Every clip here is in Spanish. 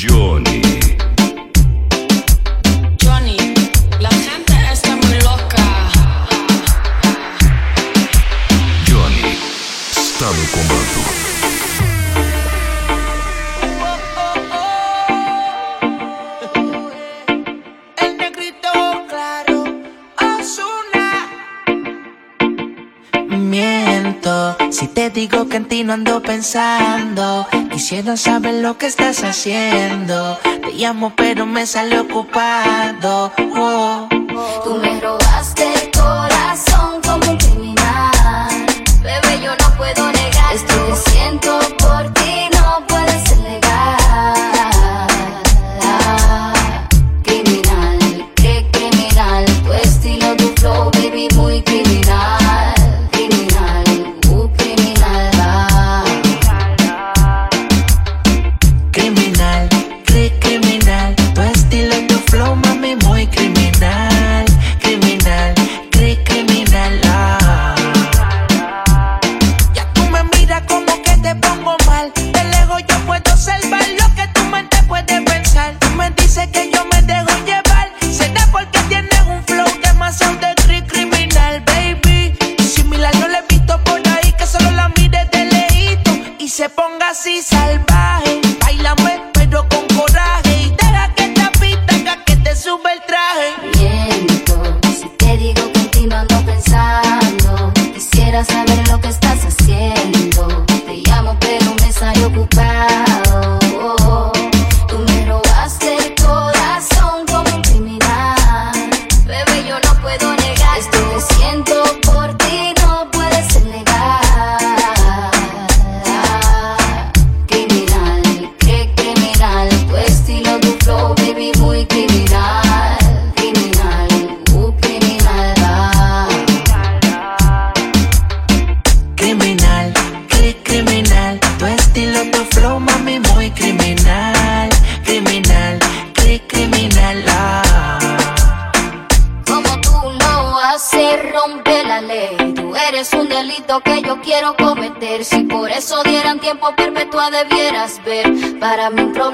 journey. Quisiera saber lo que estás haciendo. Te llamo, pero me sale ocupado. Oh. Tú me Para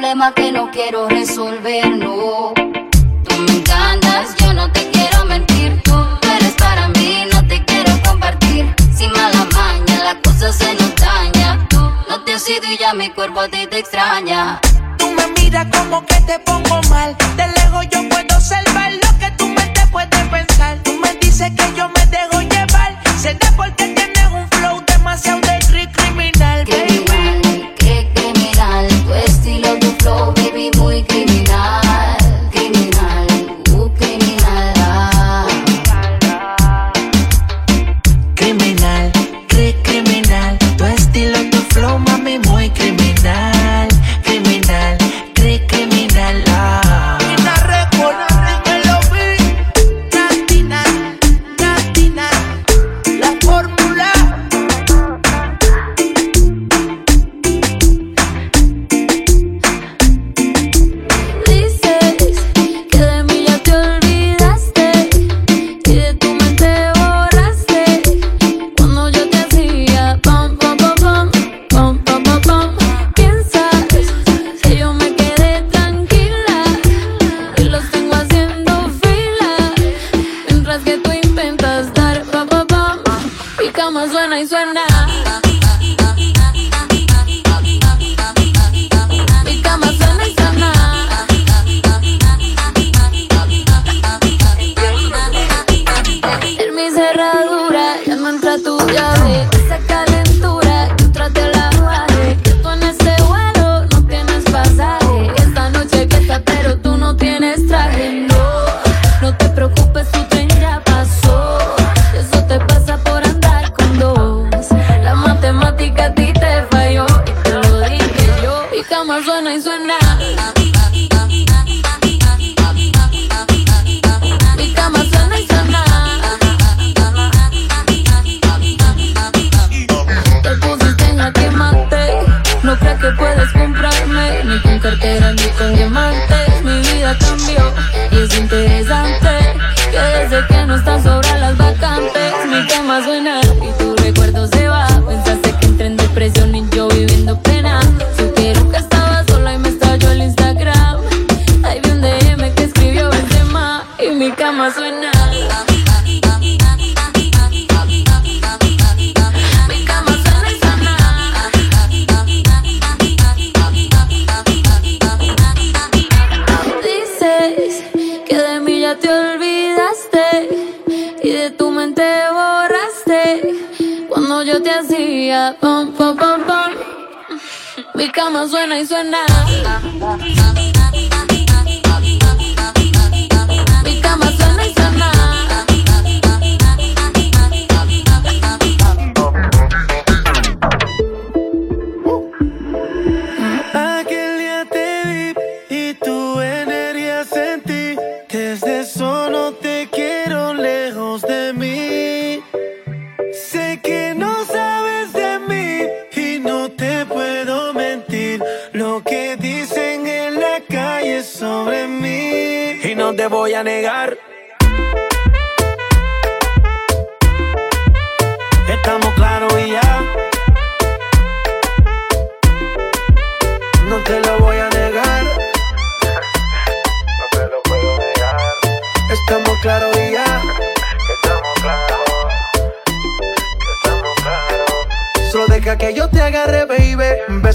mí un problema que no quiero resolver, no. Tú me encantas, yo no te quiero mentir. Tú eres para mí, no te quiero compartir. Sin mala maña, la cosa se nos daña. Tú no te has ido y ya mi cuerpo a ti te extraña. Tú me miras como que te pongo mal. Cri Pensaste que entré en depresión y yo viviendo pena. Supiero que estaba sola y me estalló el Instagram. Suena y suena.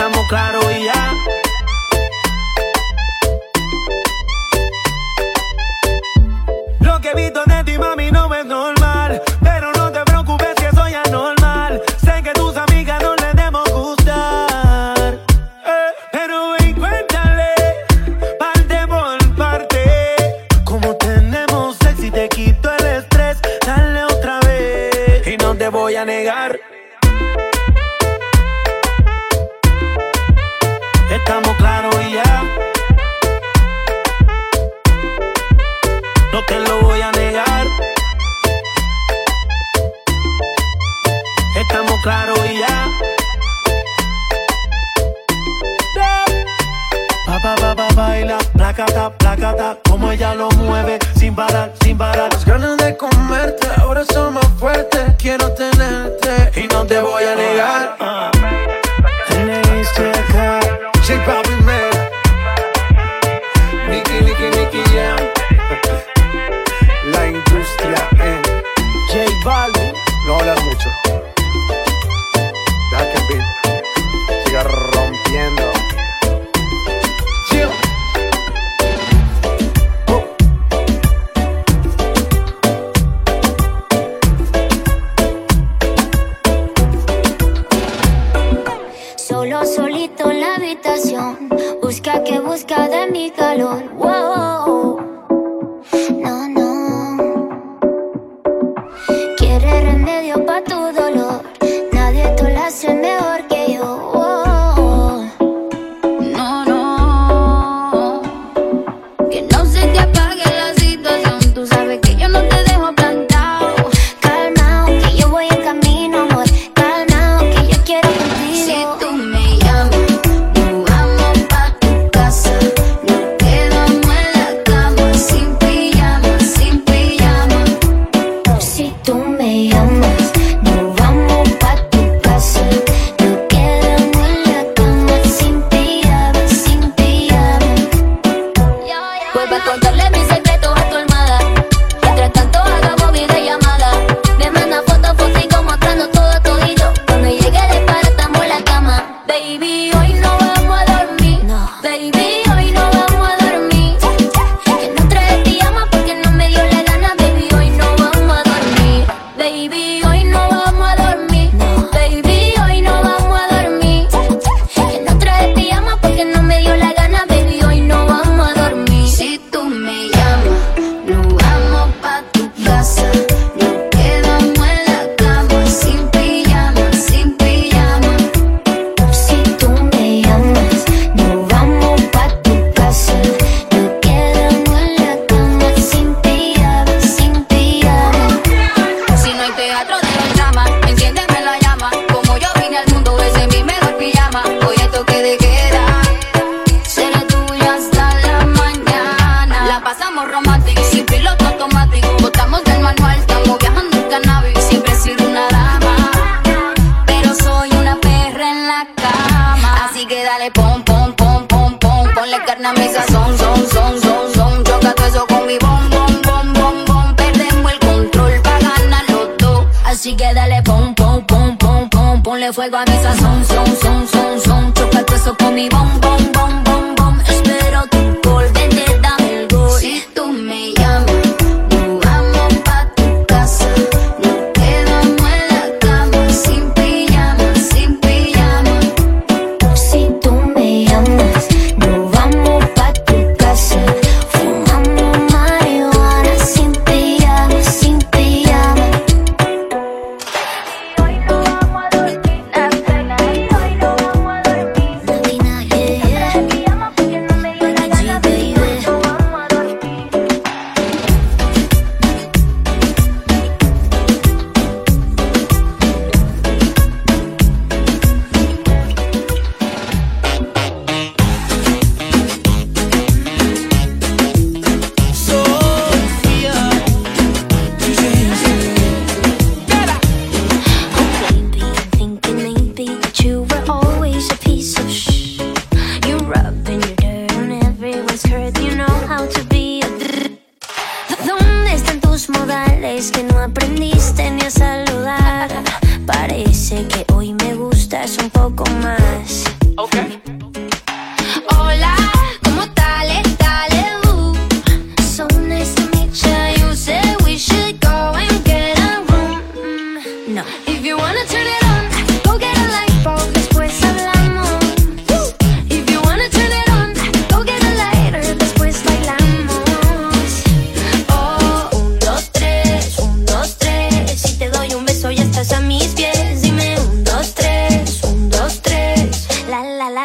Estamos claros y ya. Lo que he visto de ti, mami, no es normal. Pero no te preocupes si eso ya es normal. Sé que tus amigas no les demos gustar. Eh, pero ven, cuéntale, parte por parte. Como tenemos sexy, te quito el estrés. Dale otra vez. Y no te voy a negar. Placata, placata, como ella lo mueve, sin parar, sin parar. Las ganas de comerte ahora son más fuertes. Quiero tenerte y no te voy a negar. Teniste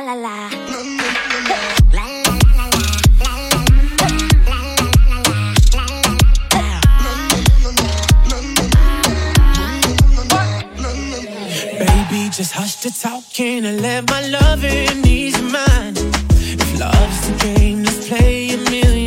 la la. Baby, just hush the talking and let my love in ease of mine. If love's the game, let's play a million.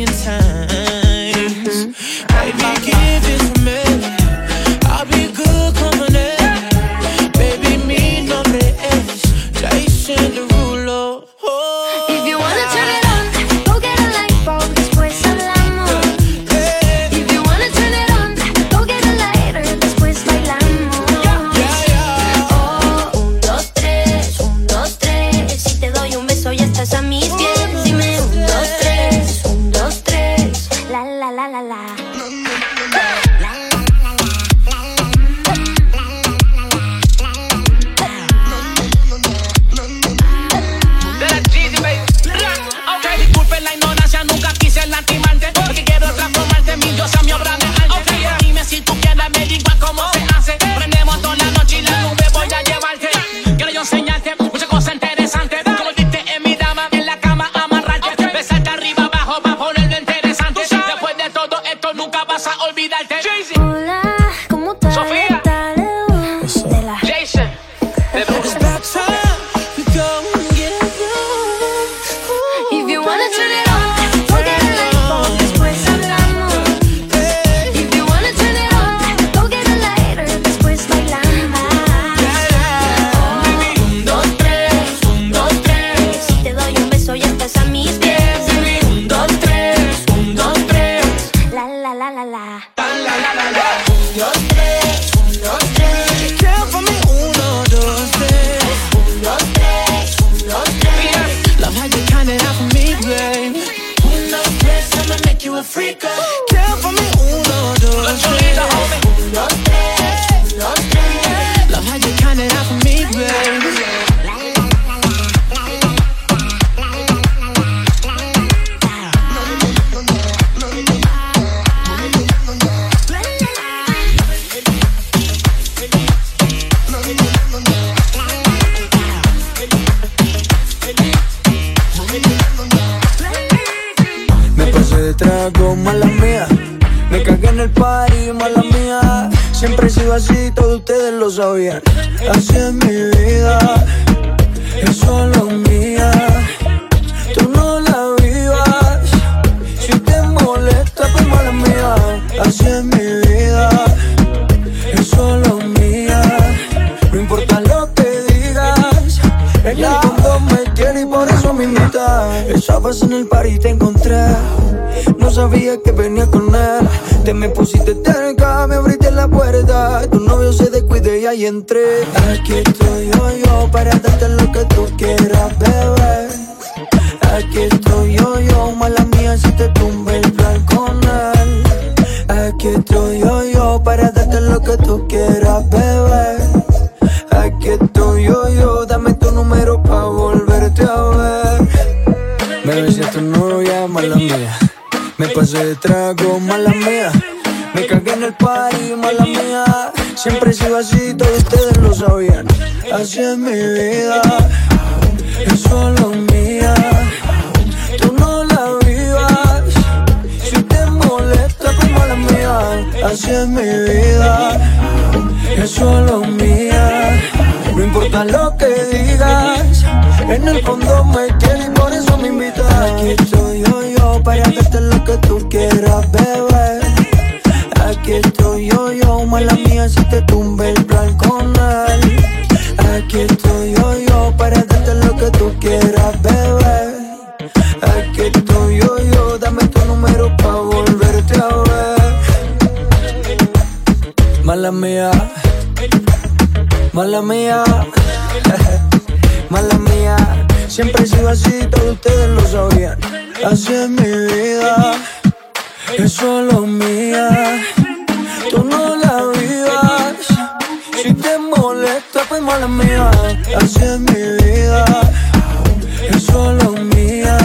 Y entré. Aquí estoy yo, yo, para darte lo que tú quieras, bebé. Aquí estoy yo, yo, mala mía si te tumbe el plan con él. Aquí estoy yo, yo, para darte lo que tú quieras, bebé. Aquí estoy yo, yo, dame tu número pa' volverte a ver. Bebé, si tu novia, mala mía. Me pasé de trago, mala mía. Me cagué en el party, mala mía. Siempre he sido así, todos ustedes lo sabían. Así es mi vida, es solo mía. Tú no la vivas. Si te molesta, pues mala mía. Así es mi vida, es solo mía. No importa lo que digas, en el fondo me quieres y por eso me invitas. Aquí estoy yo, yo, para darte lo que tú quieras, bebé. Aquí estoy yo, mía, si te tumbe el plan con él. Aquí estoy yo, yo, para darte lo que tú quieras, bebé. Aquí estoy yo, yo, dame tu número pa' volverte a ver. Mala mía, mala mía, mala mía. Siempre he sido así, todos ustedes lo sabían. Así es mi vida, es solo mía. Tú no mala mía. Así es mi vida, es solo mía.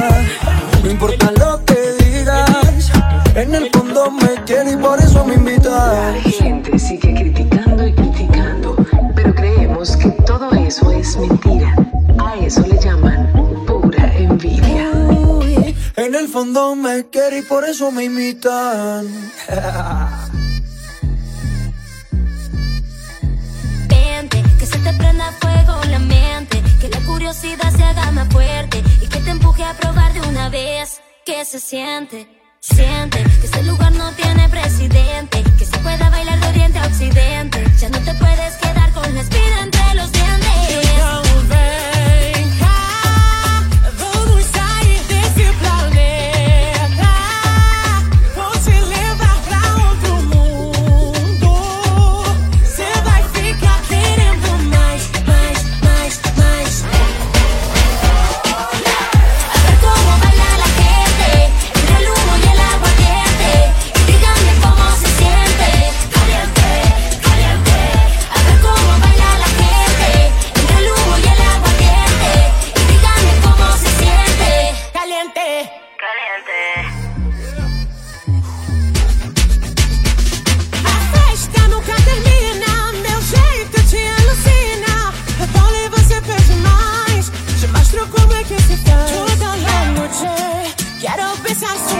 No importa lo que digas, en el fondo me quieres y por eso me invitas. gente sigue criticando y criticando, pero creemos que todo eso es mentira. A eso le llaman pura envidia. En el fondo me quiere y por eso me imitan. te prenda fuego la mente, que la curiosidad se haga más fuerte y que te empuje a probar de una vez que se siente. Siente que este lugar no tiene presidente, que se pueda bailar de oriente a occidente. Ya no te puedes quedar con la espina entre los dientes. It's.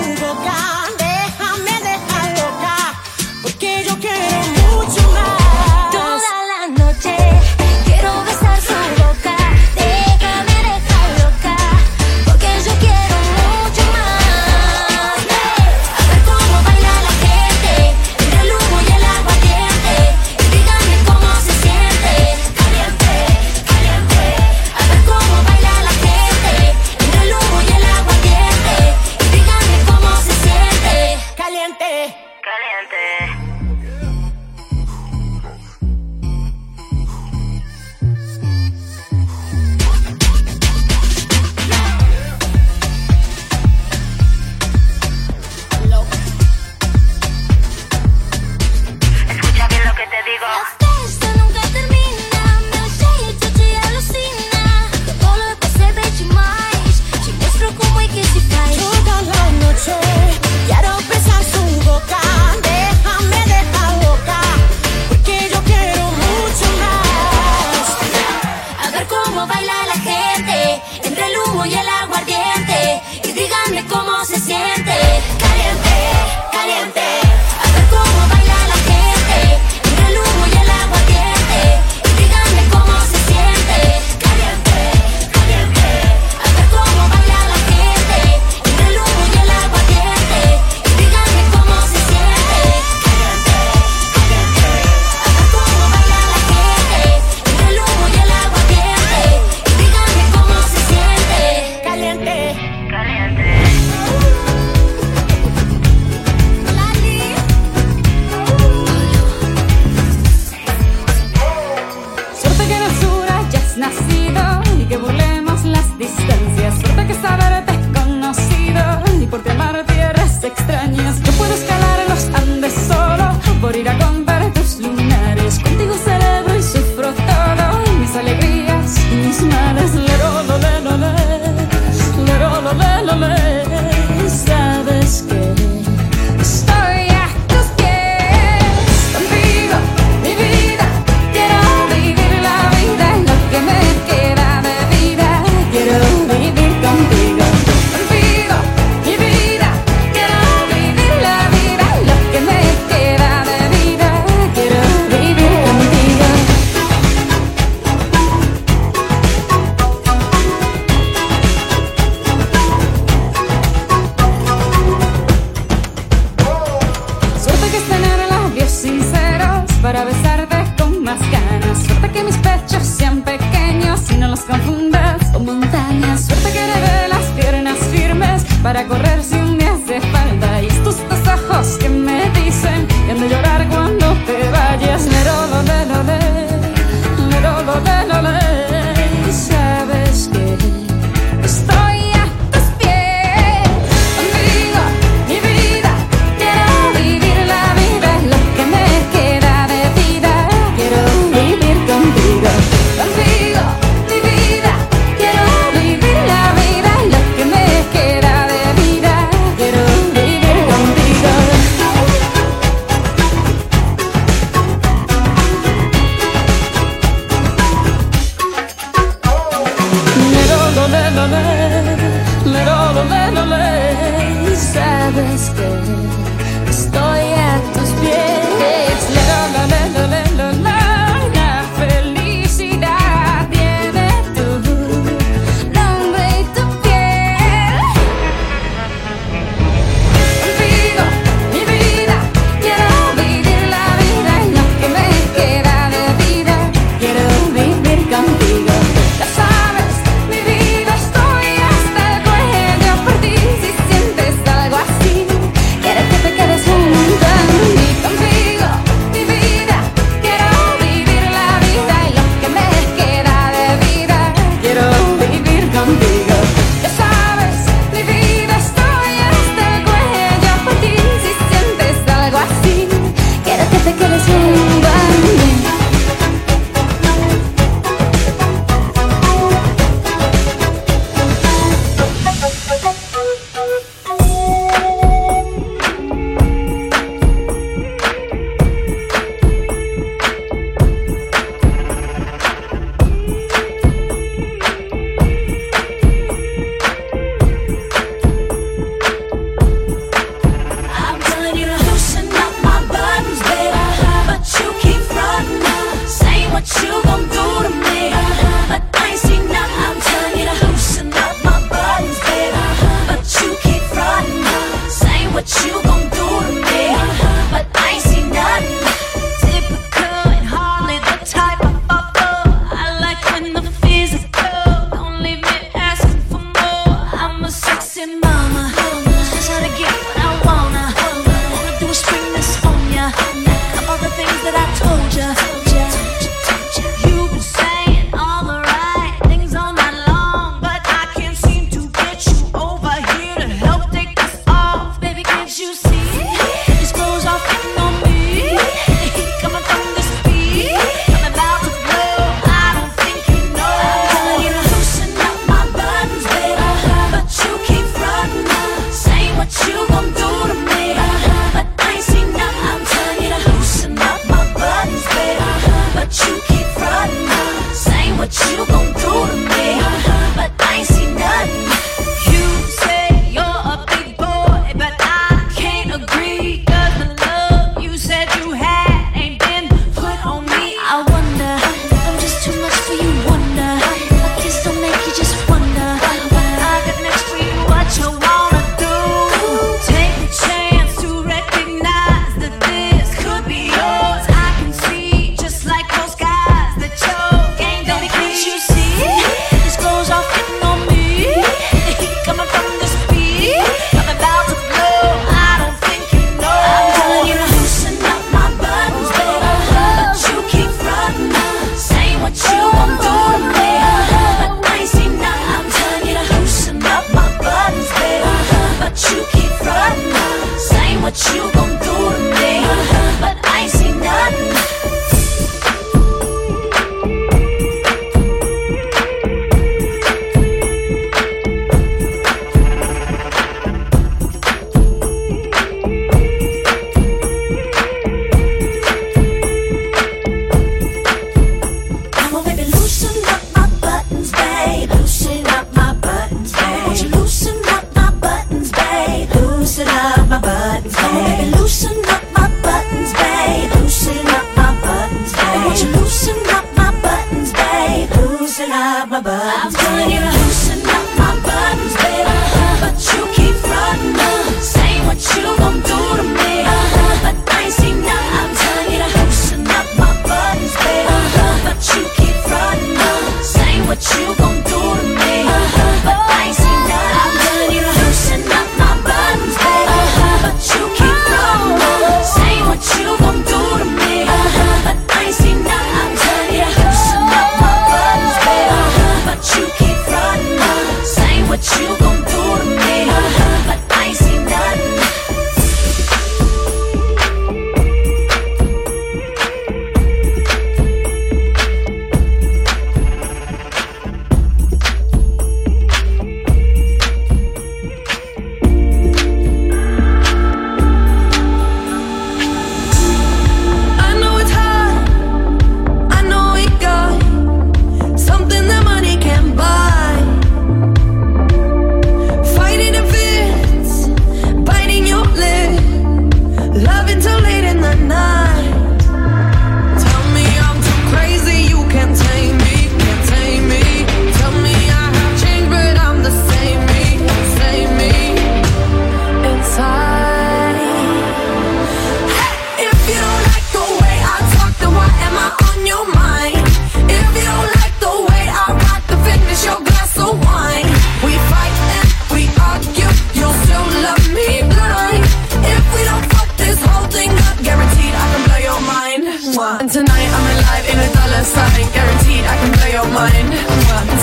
Sign, guaranteed I can blow your mind.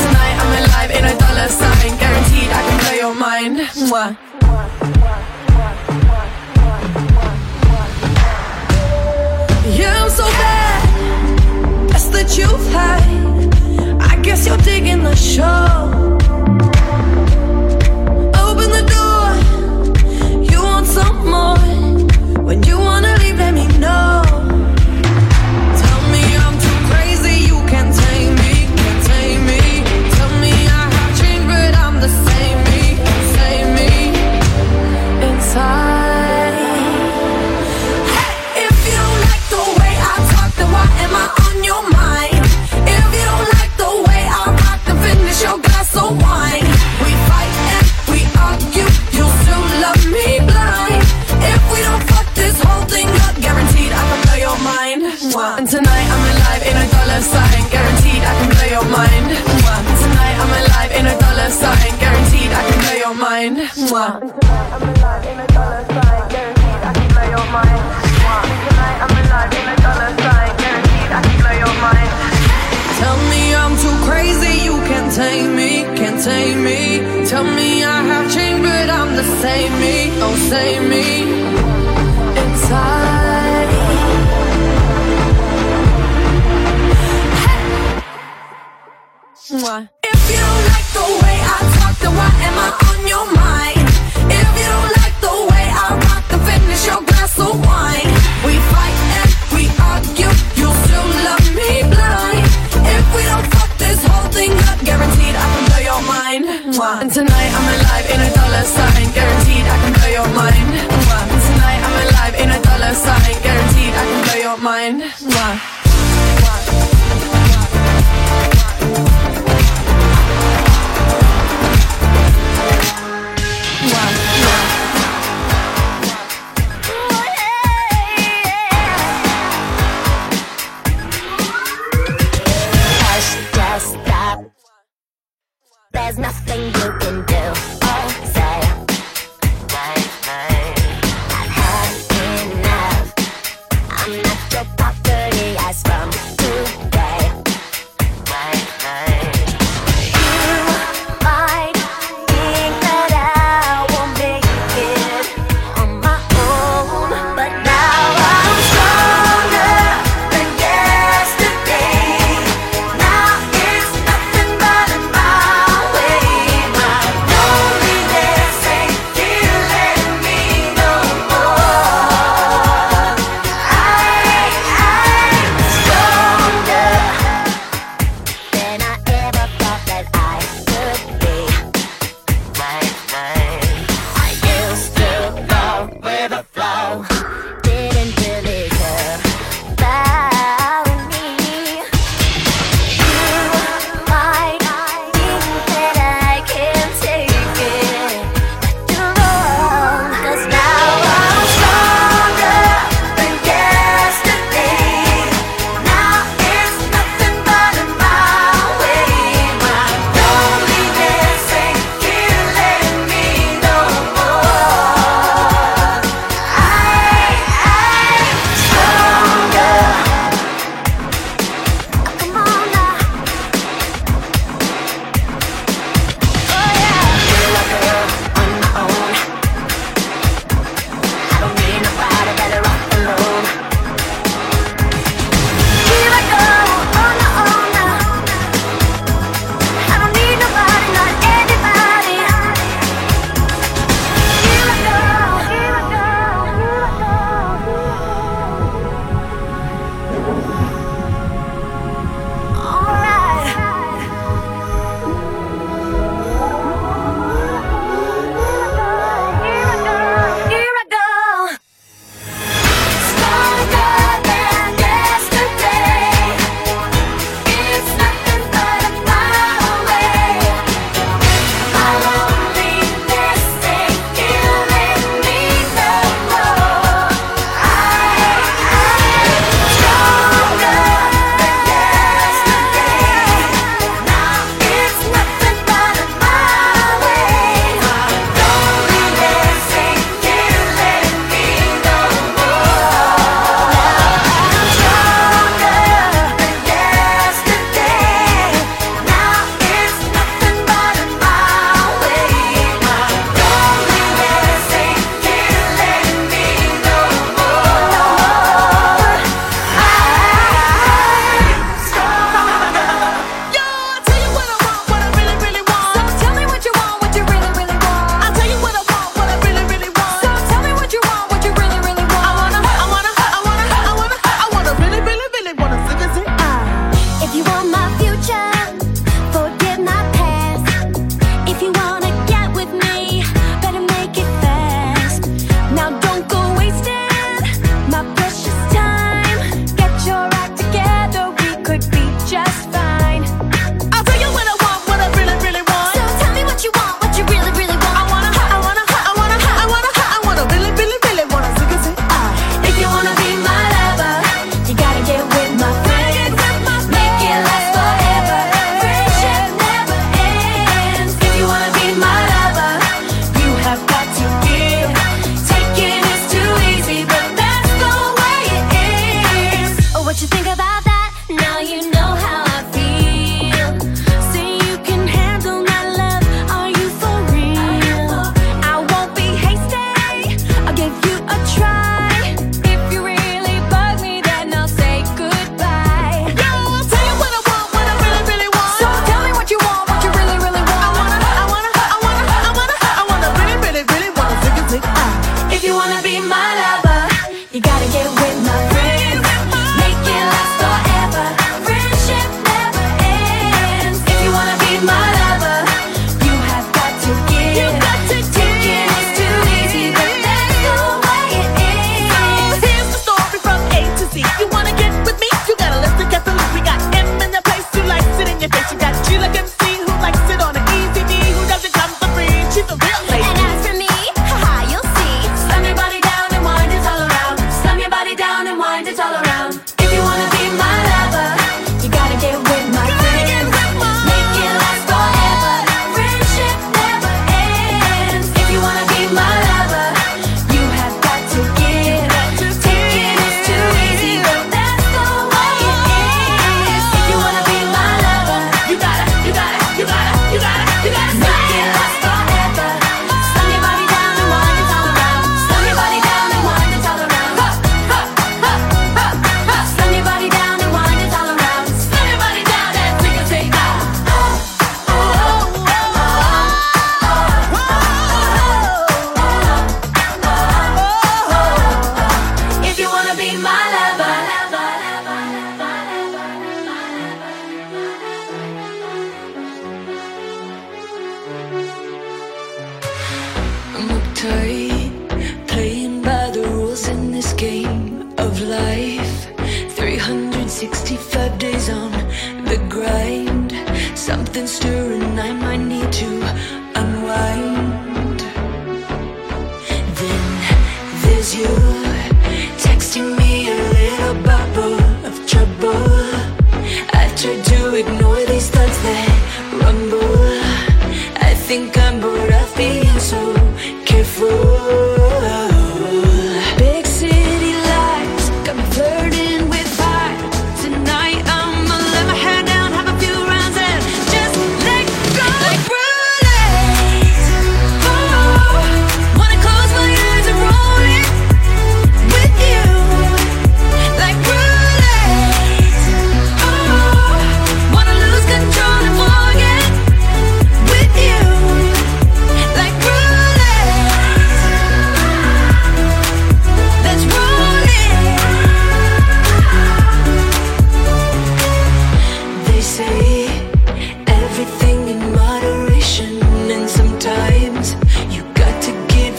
Tonight I'm alive in a dollar sign, guaranteed I can blow your mind. Yeah, I'm so bad. I guess you're digging the show. Open the door. You want some more? When you wanna leave, let me Tonight I'm alive in a dollar sign, guaranteed I can blow your mind. Mwah. Tonight I'm alive in a dollar sign, guaranteed I can blow your mind. Mwah. Tonight I'm alive in a dollar sign, guaranteed I can blow your mind. Tell me I'm too crazy, you can't tame me, can't tame me. Tell me I have changed, but I'm the same me, oh same me. Inside. If you don't like the way I talk, then why am I on your mind? If you don't like the way I rock, then finish your glass of wine. We fight and we argue, you still love me blind. If we don't fuck this whole thing up, guaranteed I can blow your mind. Mwah. And tonight I'm alive in a dollar sign, guaranteed I can blow your mind. Mwah. And tonight I'm alive in a dollar sign, guaranteed I can blow your mind. Mwah.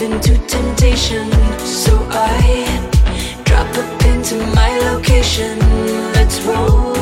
Into temptation. So I drop a pin to my location. Let's roll.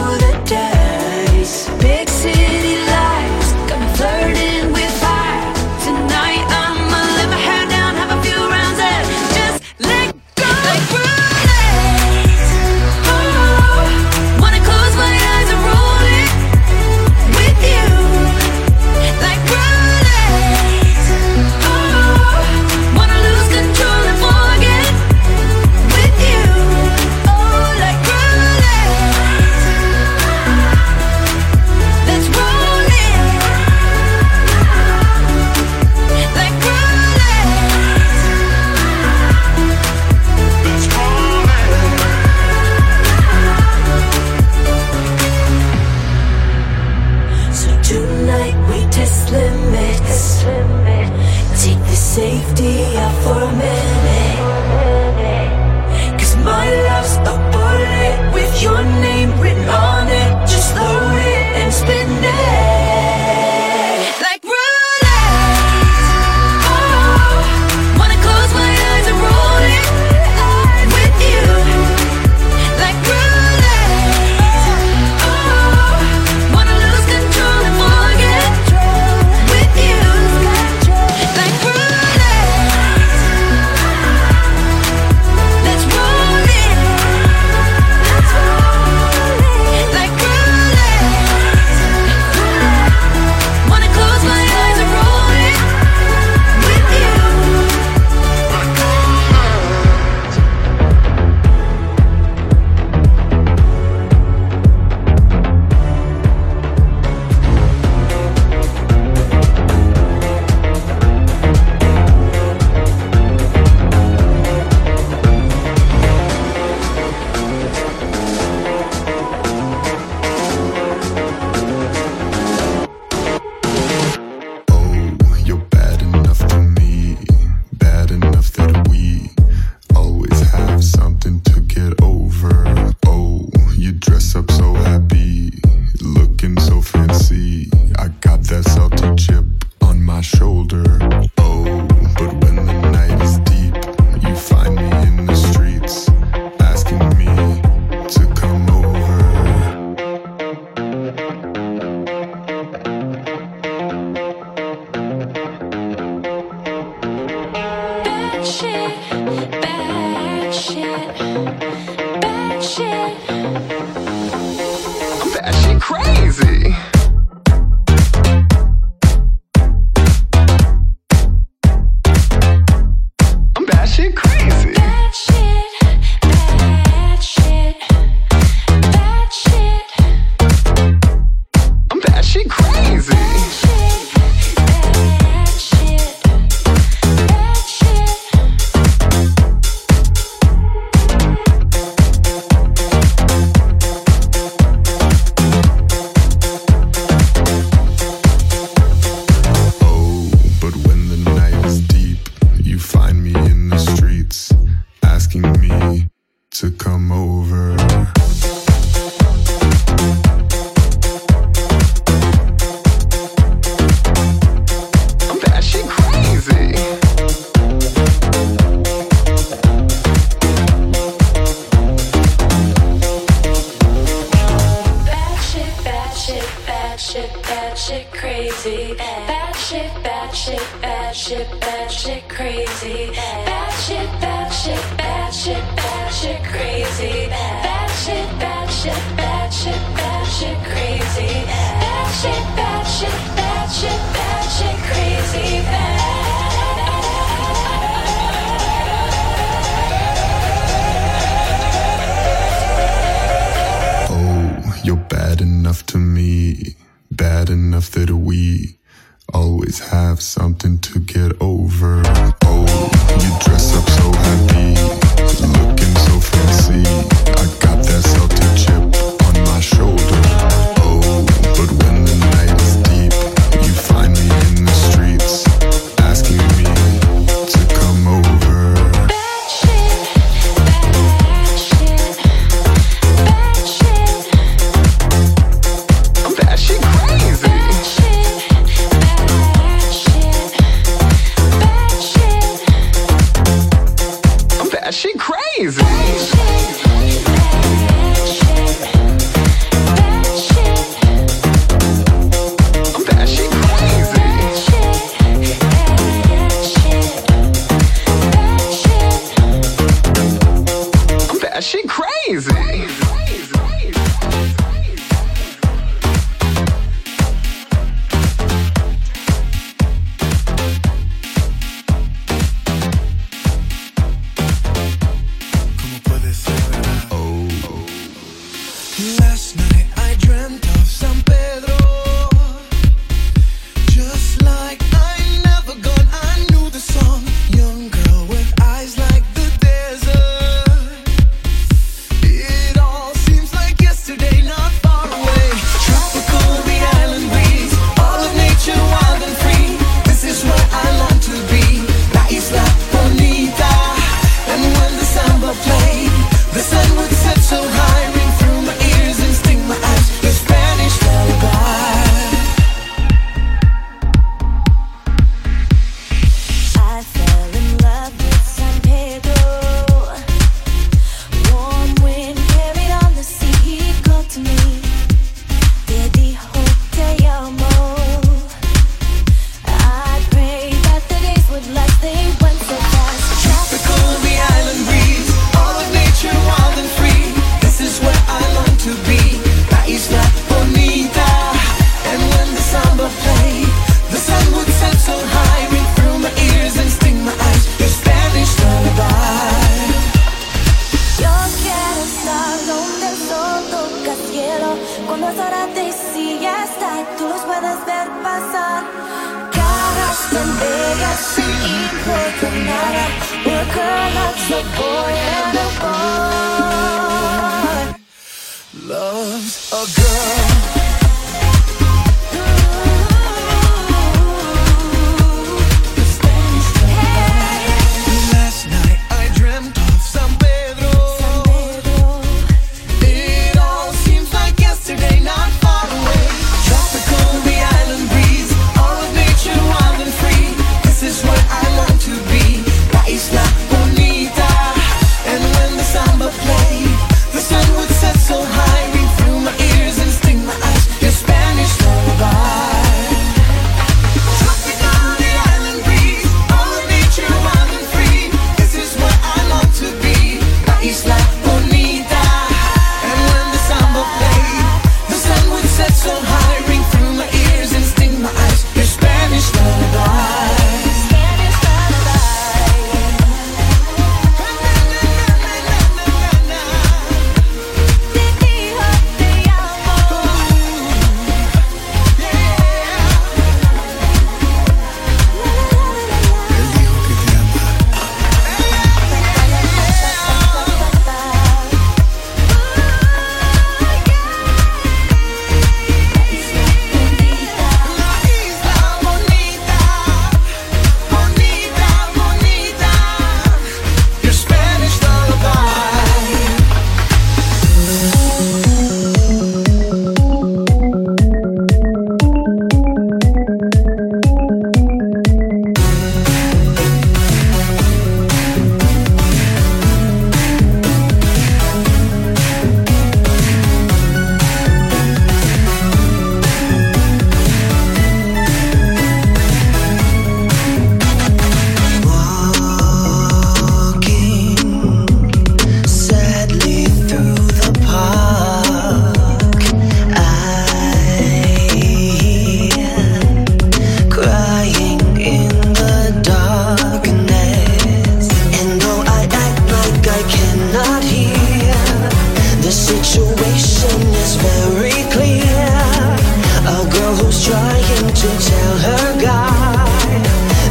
to tell her guy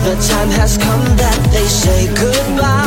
the time has come that they say goodbye.